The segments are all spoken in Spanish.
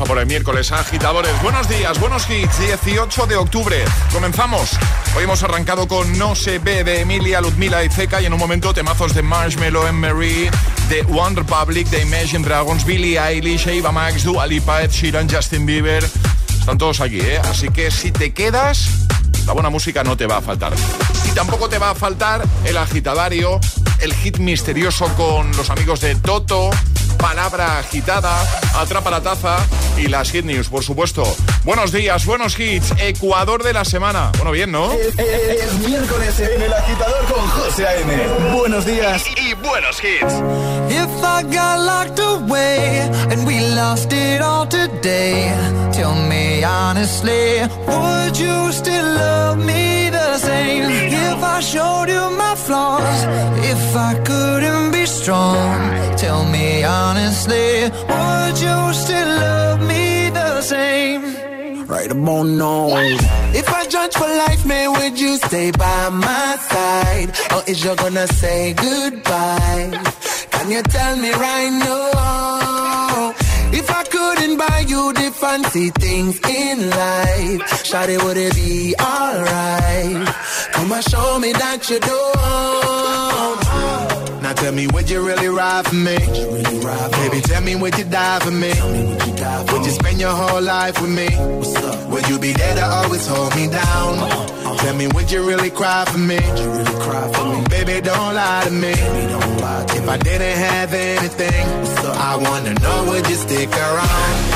A por el miércoles, agitadores. Buenos días, buenos hits. 18 de octubre. Comenzamos. Hoy hemos arrancado con No se ve de Emilia, Ludmila y Zeca y en un momento temazos de Marshmello, Anne Marie, de One Republic, de Imagine Dragons, Billie Eilish, Eva Max, Dua Lipa, Ed Justin Bieber. Están todos aquí, ¿eh? Así que si te quedas, la buena música no te va a faltar. Y tampoco te va a faltar el agitadario, el hit misterioso con los amigos de Toto, palabra agitada, atrapa la taza y las hit news, por supuesto. Buenos días, buenos hits, Ecuador de la semana. Bueno, bien, ¿no? Es, es- es miércoles en el agitador con José A.M. Buenos días. Y, y buenos hits. If I got locked away and we lost it all today, tell me honestly, would you still love me If I showed you my flaws, if I couldn't be strong, tell me honestly, would you still love me the same? Right about now. If I judge for life, man, would you stay by my side? Or is you gonna say goodbye? Can you tell me right now? If I couldn't buy you the fancy things in life. Shawty, would it be alright? Come and show me that you don't. Now tell me, would you really ride for me? Really ride for Baby, tell me, would you die for me? would, you you spend your whole life with me? Would you be there to always hold me down? Uh. Tell me, would you really cry for me? You really cry for me? Baby, don't lie to me. Baby, don't lie to if me. I didn't have anything, so I wanna know, would you stick around?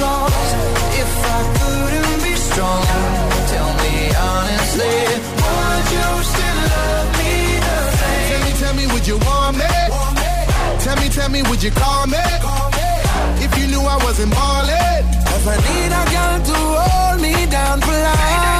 flaws. If I couldn't be strong, tell me honestly, would you still love me the same? Tell me, tell me, would you want me? Tell me, tell me, would you call me? If you knew I wasn't ballin', Cause I need a girl to hold me down for life.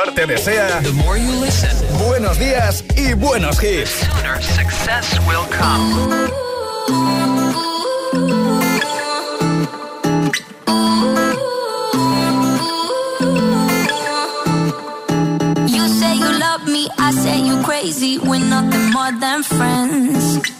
agitador te desea buenos días y buenos hits. success will come. You say you love me, I say you crazy. We're nothing more than friends.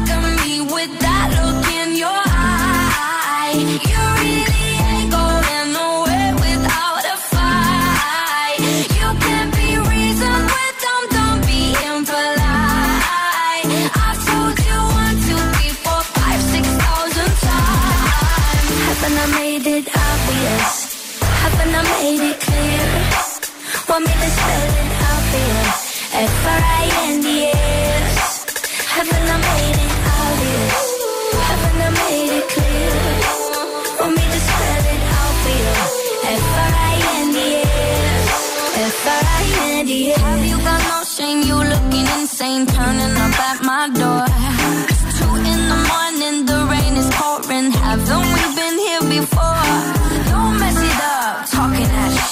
I made it clear? Want me to spell it out for you? F-R-I-N-D-S Haven't I made it obvious? Haven't I made it clear? Want me to spell it out for you? F-R-I-N-D-S F-R-I-N-D-S Have you got no shame? You looking insane Turning up at my door It's two in the morning The rain is pouring Haven't we been here before?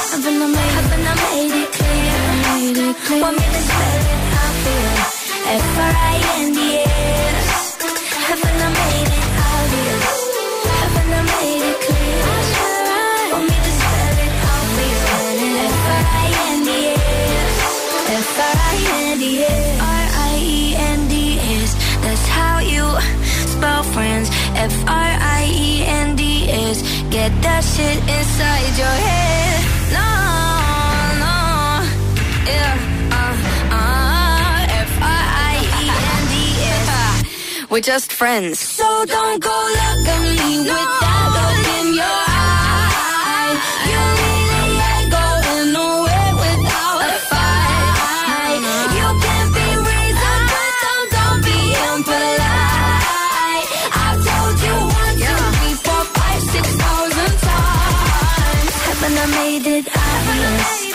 Haven't I made, haven't I made it clear? I made it clear. Want me to spell it out for you? F R I N D S. Haven't I made it obvious? Haven't I made it clear? Want me to spell it out for you. F R I N D S. F R I N D S. R I E N D S. That's how you spell friends. F R I E N D S. Get that shit inside your head. We're just friends. So don't go look at me with that look in your eye. You really ain't going nowhere without a fight. You can be reasoned, but don't, don't be impolite. I've told you one, two, three, four, five, six thousand times. Haven't I made it obvious?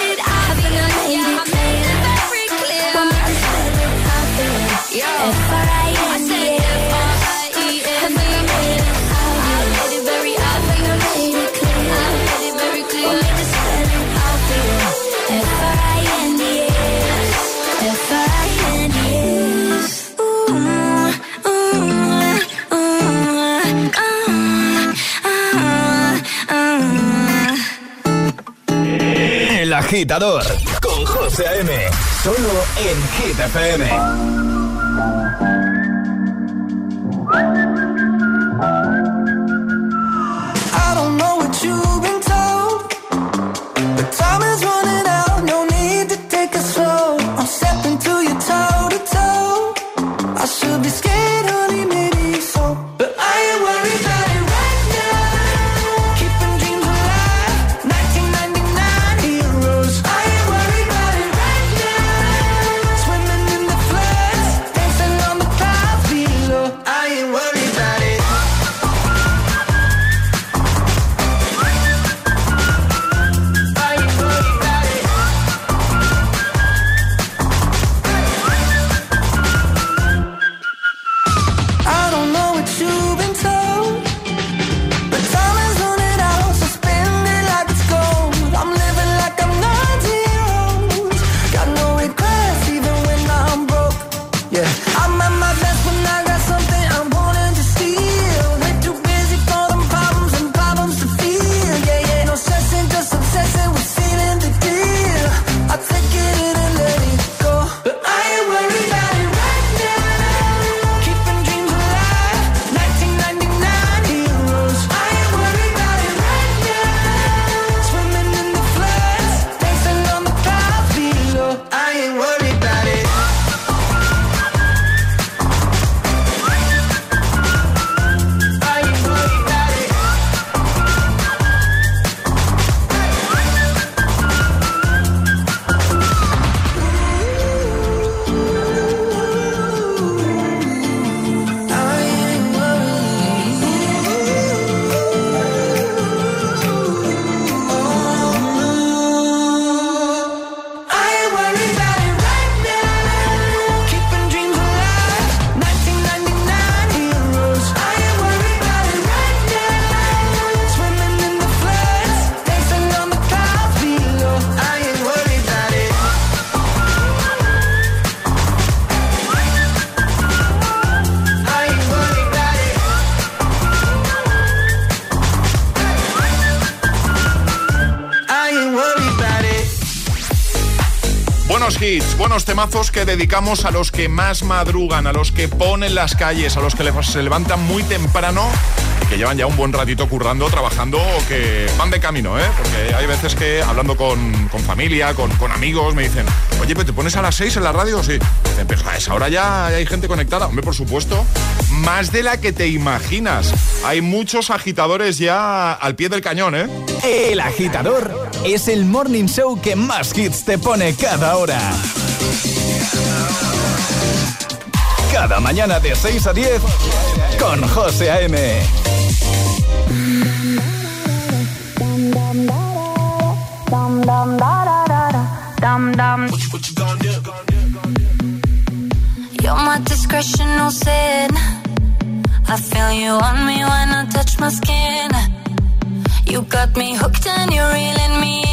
Agitador. con José. Solo en Hit. Buenos temazos que dedicamos a los que más madrugan, a los que ponen las calles, a los que se levantan muy temprano y que llevan ya un buen ratito currando, trabajando o que van de camino, ¿eh? Porque hay veces que hablando con, familia, con, amigos, me dicen, oye, pues te pones a las 6 en la radio, sí. Dicen, Pero a esa ya hay gente conectada. Hombre, por supuesto, más de la que te imaginas. Hay muchos agitadores ya al pie del cañón, ¿eh? El agitador es el morning show que más hits te pone cada hora. Cada mañana de 6 a 10 con José A.M. You're my discretional sin. I feel you on me when I touch my skin. You got me hooked and you're reeling me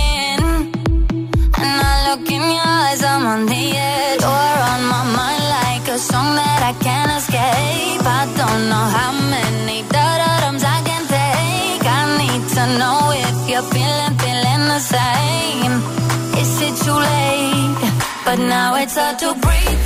hard to breathe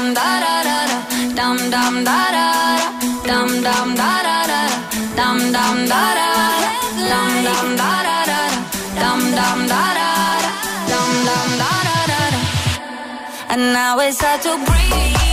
dam da da da da dam dam da da da dam dam da da da dam dam da da dam dam da da da da da dam dam da da da and now it's hard to breathe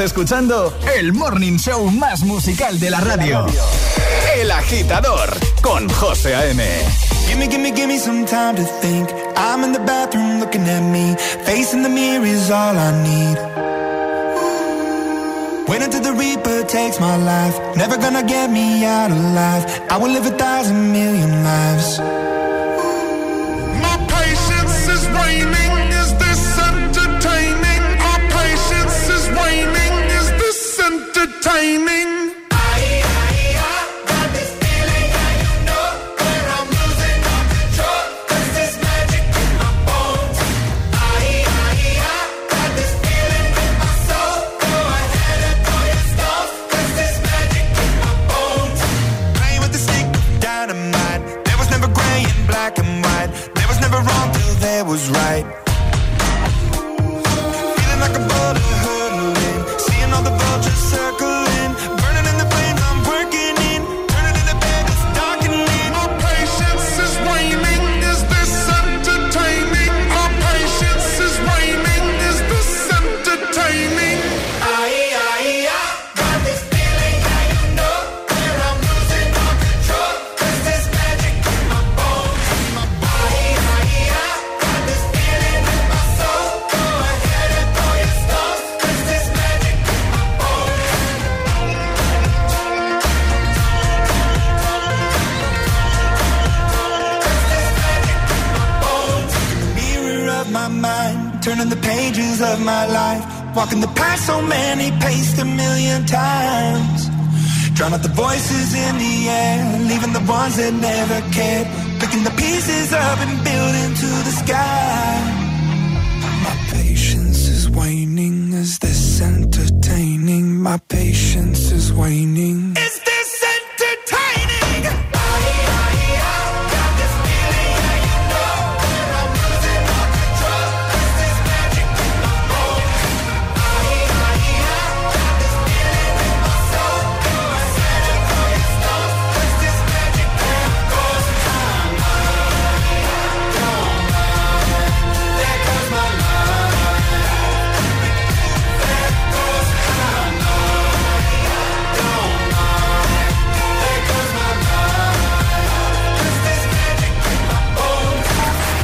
Escuchando el morning show más musical de la radio. El agitador con José A.M. Gimme, gimme, gimme some time to think. I'm in the bathroom looking at me. Facing the mirror is all I need. Wait until the Reaper takes my life. Never gonna get me out of life. I will live a thousand million lives.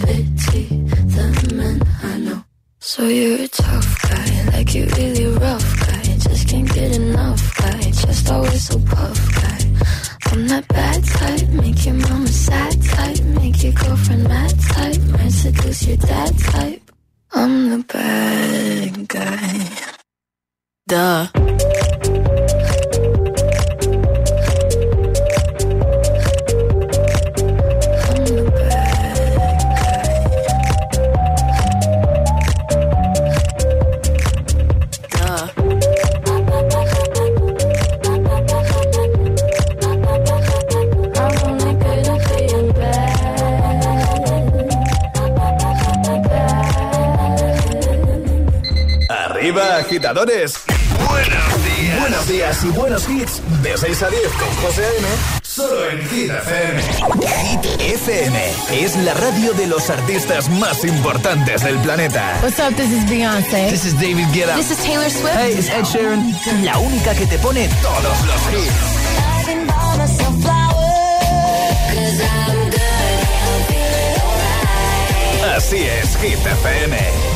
pity the men I know. So you artistas más importantes del planeta. What's up? This is Beyoncé. This is David Guetta. This is Taylor Swift. Hey, it's Ed Sheeran. La única que te pone todos los hits. Así es, Hit FM.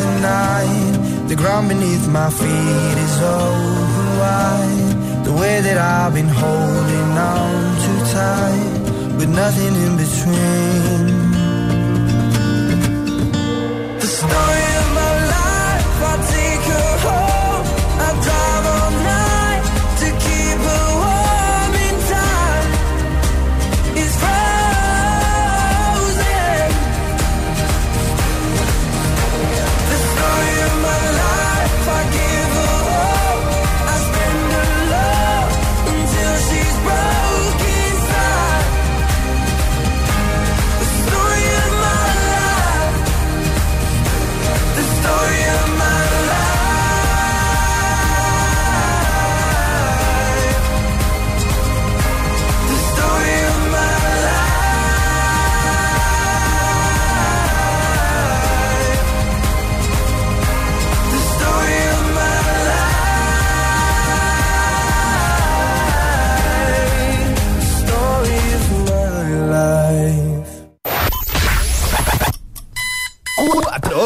tonight. The ground beneath my feet is open wide. The way that I've been holding on too tight, with nothing in between. The story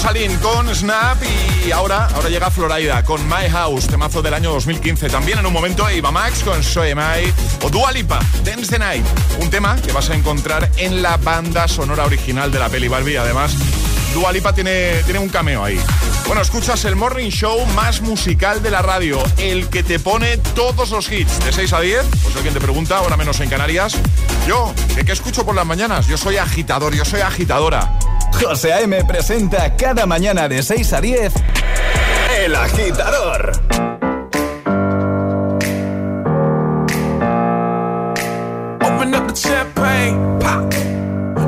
Rosalind con Snap y ahora, ahora llega Florida con My House, temazo del año 2015. También en un momento Eva Max con So Am I o Dua Lipa, Dance the Night, un tema que vas a encontrar en la banda sonora original de la peli Barbie. Además, Dua Lipa tiene, tiene un cameo ahí. Bueno, escuchas el morning show más musical de la radio, el que te pone todos los hits de 6 a 10. Pues alguien te pregunta, ahora menos en Canarias. Yo, ¿de qué escucho por las mañanas? Yo soy agitador, yo soy agitadora. José A.M. presenta cada mañana de 6 a 10 El Agitador. Open up the champagne, pop.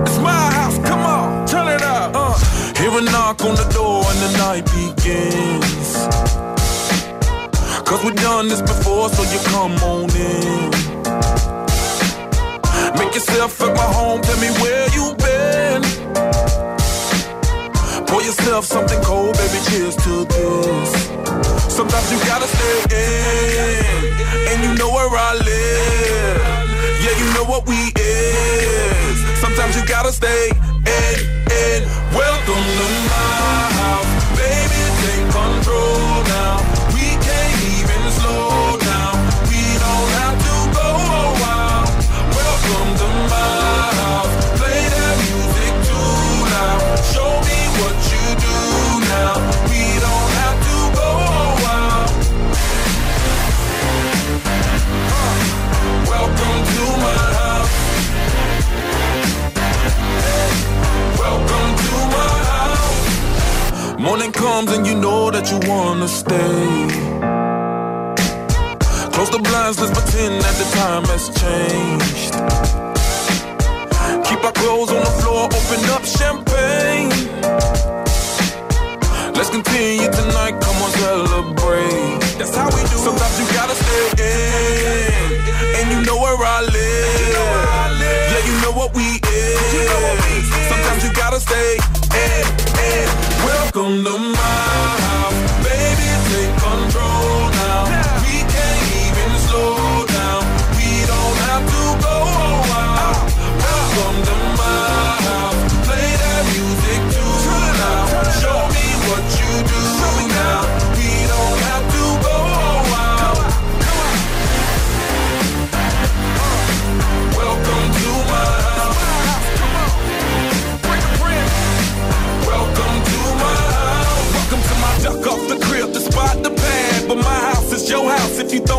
It's my house, come on, turn it up. Uh. Hear a knock on the door and the night begins. Cause we've done this before, so you come on in. Make yourself at my home, tell me where you been. Pour yourself something cold, baby, cheers to this. Sometimes you gotta stay in, and you know where I live. Yeah, you know what we is. Sometimes you gotta stay in, in. Welcome to my house, baby, take control now. We can't even slow Morning comes and you know that you wanna stay. Close the blinds, let's pretend that the time has changed. Keep our clothes on the floor, open up champagne. Let's continue tonight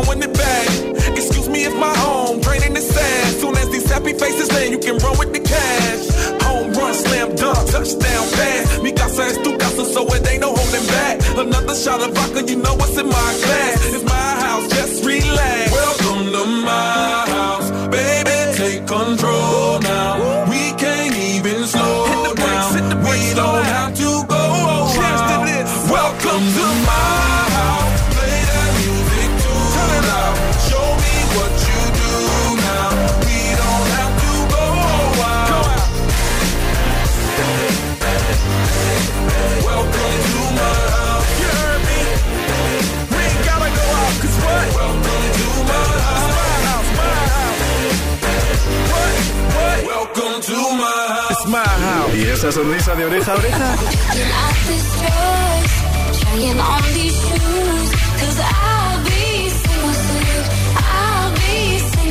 throwing it back. Excuse me if my home draining the sand. Soon as these happy faces land, you can run with the cash. Home run, slam dunk, touchdown pass. Me got es tu casa, so it ain't no holding back. Another shot of vodka, you know what's in my glass. It's my house, just relax. Welcome to my house, baby, take control. esa sonrisa de oreja a oreja.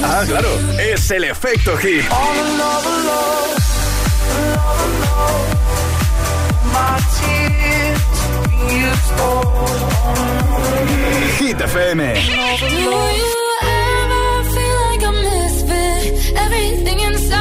Ah, claro, es el efecto hit. Hit FM. Do you ever feel like a misfit? Everything inside.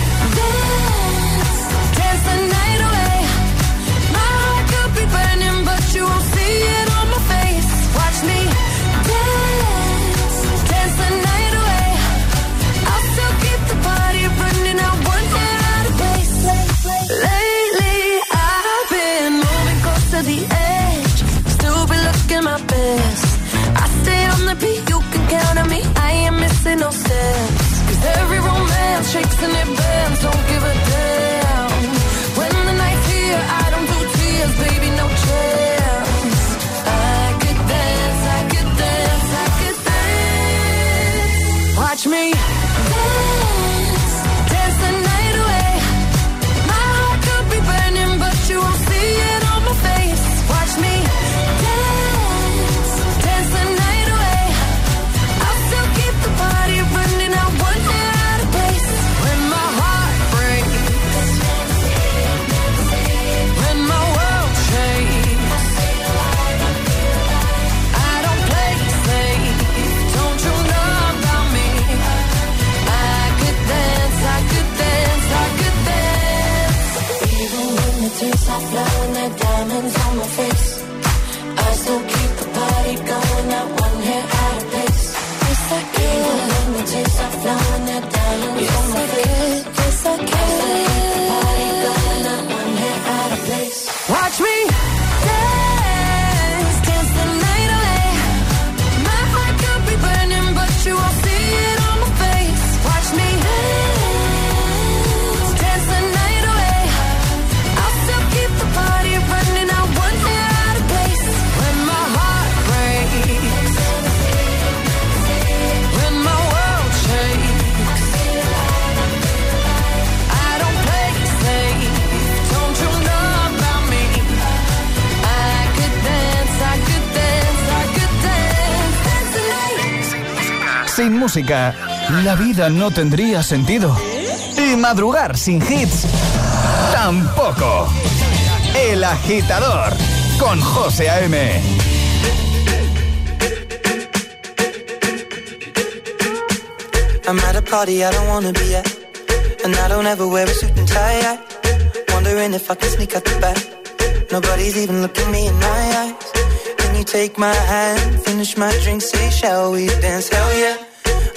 música, la vida no tendría sentido. Y madrugar sin hits, tampoco. El agitador, con José A.M. I'm at a party I don't wanna be at. And I don't ever wear a suit and tie. I wondering if I can sneak out the back. Nobody's even looking me in my eyes. Can you take my hand, finish my drink, say, shall we dance? Hell yeah.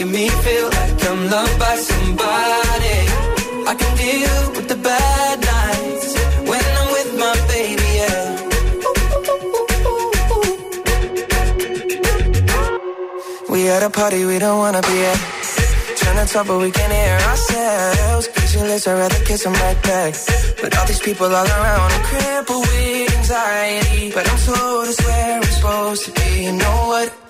making me feel like I'm loved by somebody. I can deal with the bad nights when I'm with my baby, yeah. We at a party we don't wanna be at. Trying to talk but we can't hear ourselves. Pictureless, I'd rather kiss them right back. But all these people all around, I'm crippled with anxiety. But I'm told it's where I'm supposed to be. You know what?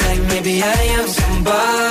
I am somebody.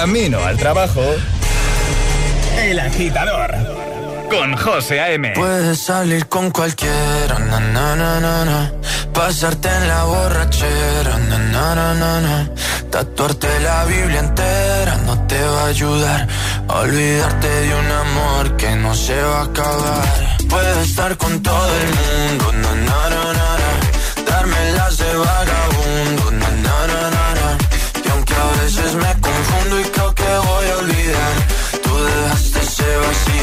camino al trabajo. El agitador. Con José A.M. Puedes salir con cualquiera, na, na, na, na, na. pasarte en la borrachera, na, na, na, na, na. tatuarte la Biblia entera no te va a ayudar a olvidarte de un amor que no se va a acabar. Puedes estar con todo el mundo, na, na, na, na, na. darme las de vagabundo,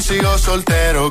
sigo soltero,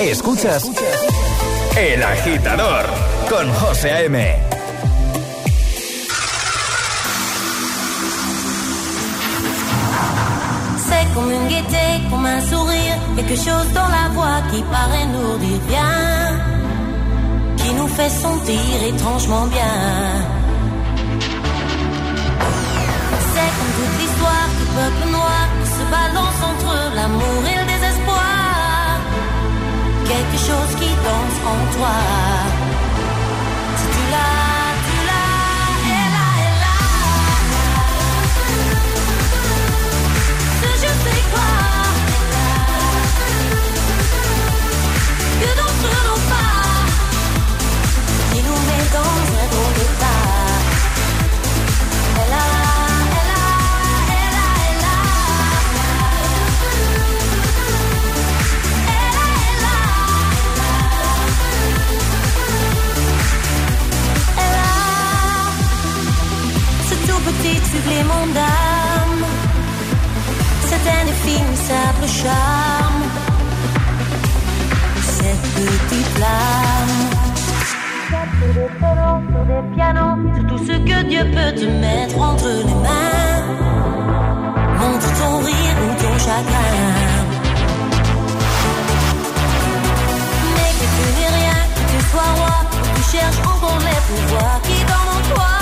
Escuchas El agitador con José A.M. C'est comme une gaieté, comme un sourire, quelque chose dans la voix qui paraît nous dire bien, qui nous fait sentir étrangement bien. C'est comme toute l'histoire du peuple noir qui se balance entre quelque chose qui danse en toi. Si tu l'as, tu l'as, elle a, elle a. Ce je sais quoi. Que dans pas, qui nous met dans un supplément d'âme. C'est simple charme. Cette petite flamme. Sur des pianos, sur des pianos, c'est tout ce que Dieu peut te mettre entre les mains. Montre ton rire ou ton chagrin. Mais que tu n'es rien, que tu sois roi, tu cherches encore les pouvoirs qui dorment en toi.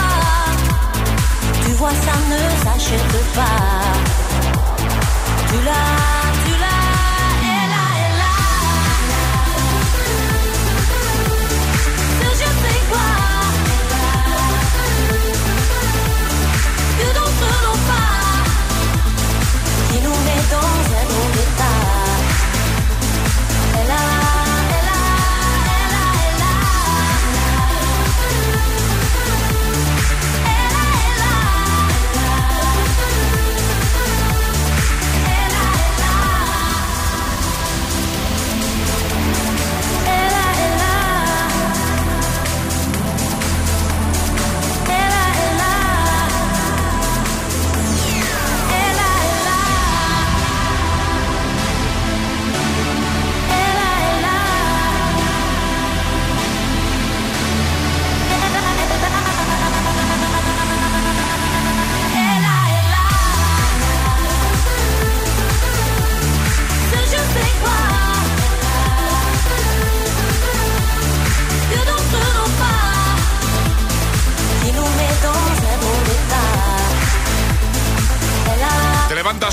Vois, ça ne s'achète pas. Tu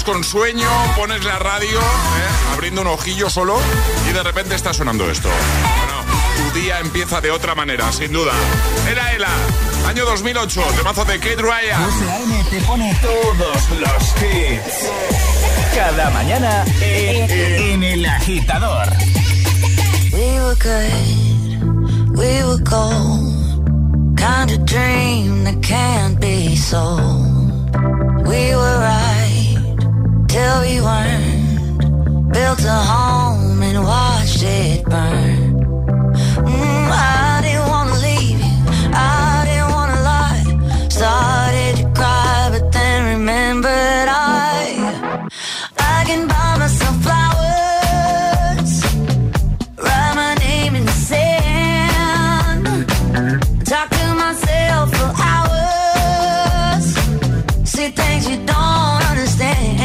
con sueño, pones la radio, ¿eh? abriendo un ojillo solo y de repente está sonando esto. Bueno, tu día empieza de otra manera, sin duda. Era Ela, año 2008, temazo de Kate Ryan. te pone todos los hits. Cada mañana en, el agitador. We were good, we were cold. Kind of dream that can't be so. We were right. Till we weren't. Built a home and watched it burn. Mm, I didn't wanna leave you, I didn't wanna lie. Started to cry, but then remembered I, I can buy myself flowers, write my name in the sand, talk to myself for hours, see things you don't understand.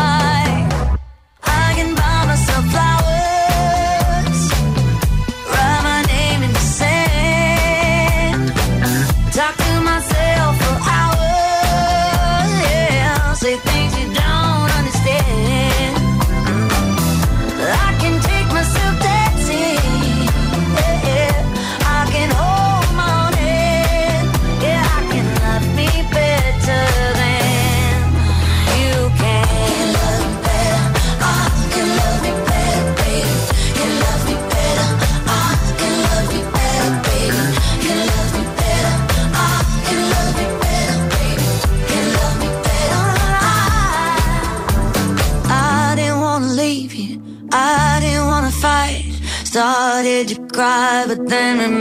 then remember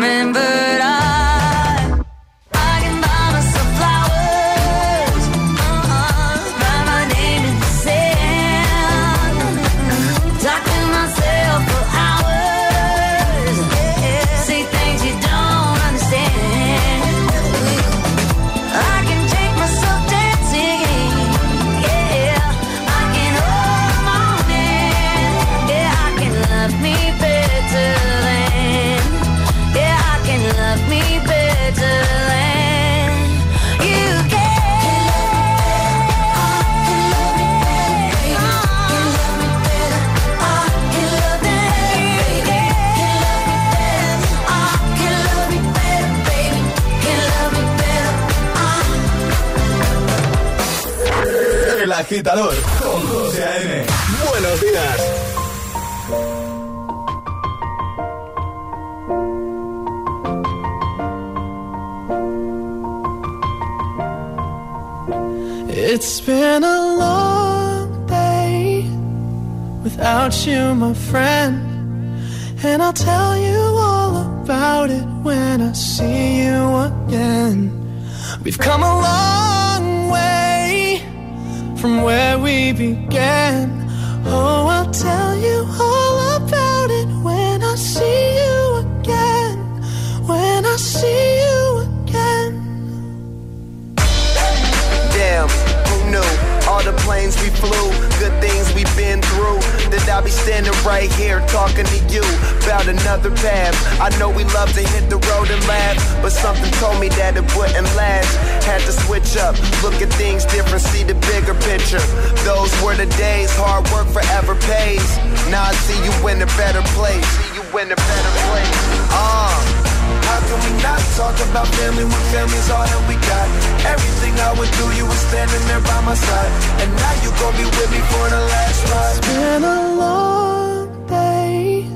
Everything I would do, you were standing there by my side. And now you gon' be with me for the last ride. It's been a long day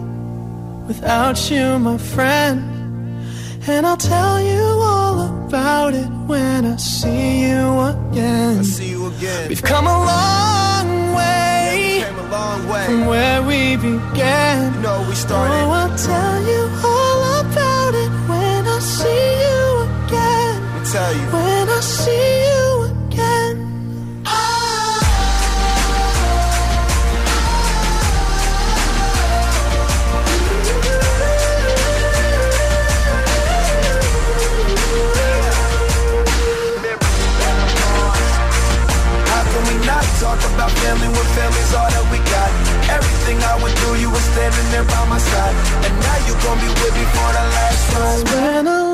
without you, my friend. And I'll tell you all about it when I see you again. I see you again. We've come a long way, yeah, a long way. from where we began. You know we started. Oh, I'll tell you all tell you. When I see you again. How can we not talk about family when family's all that we got. Everything I went through, you were standing there by my side. And now you gon' be with me for the last ride.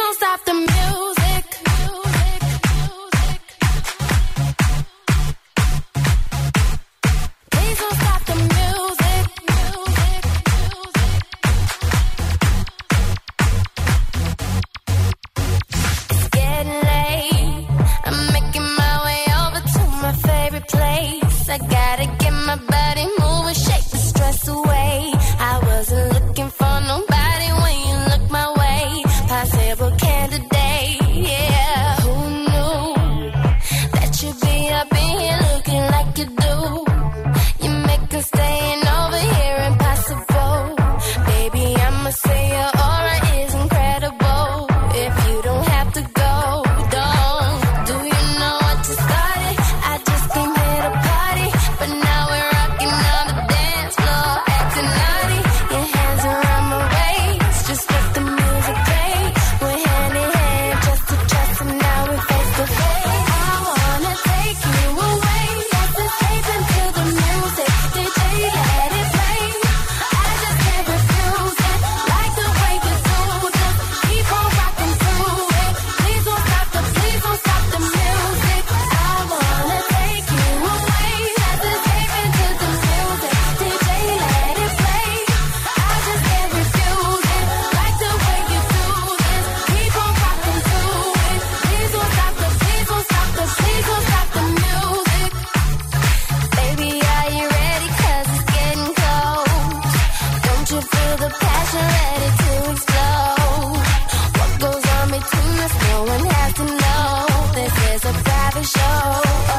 show.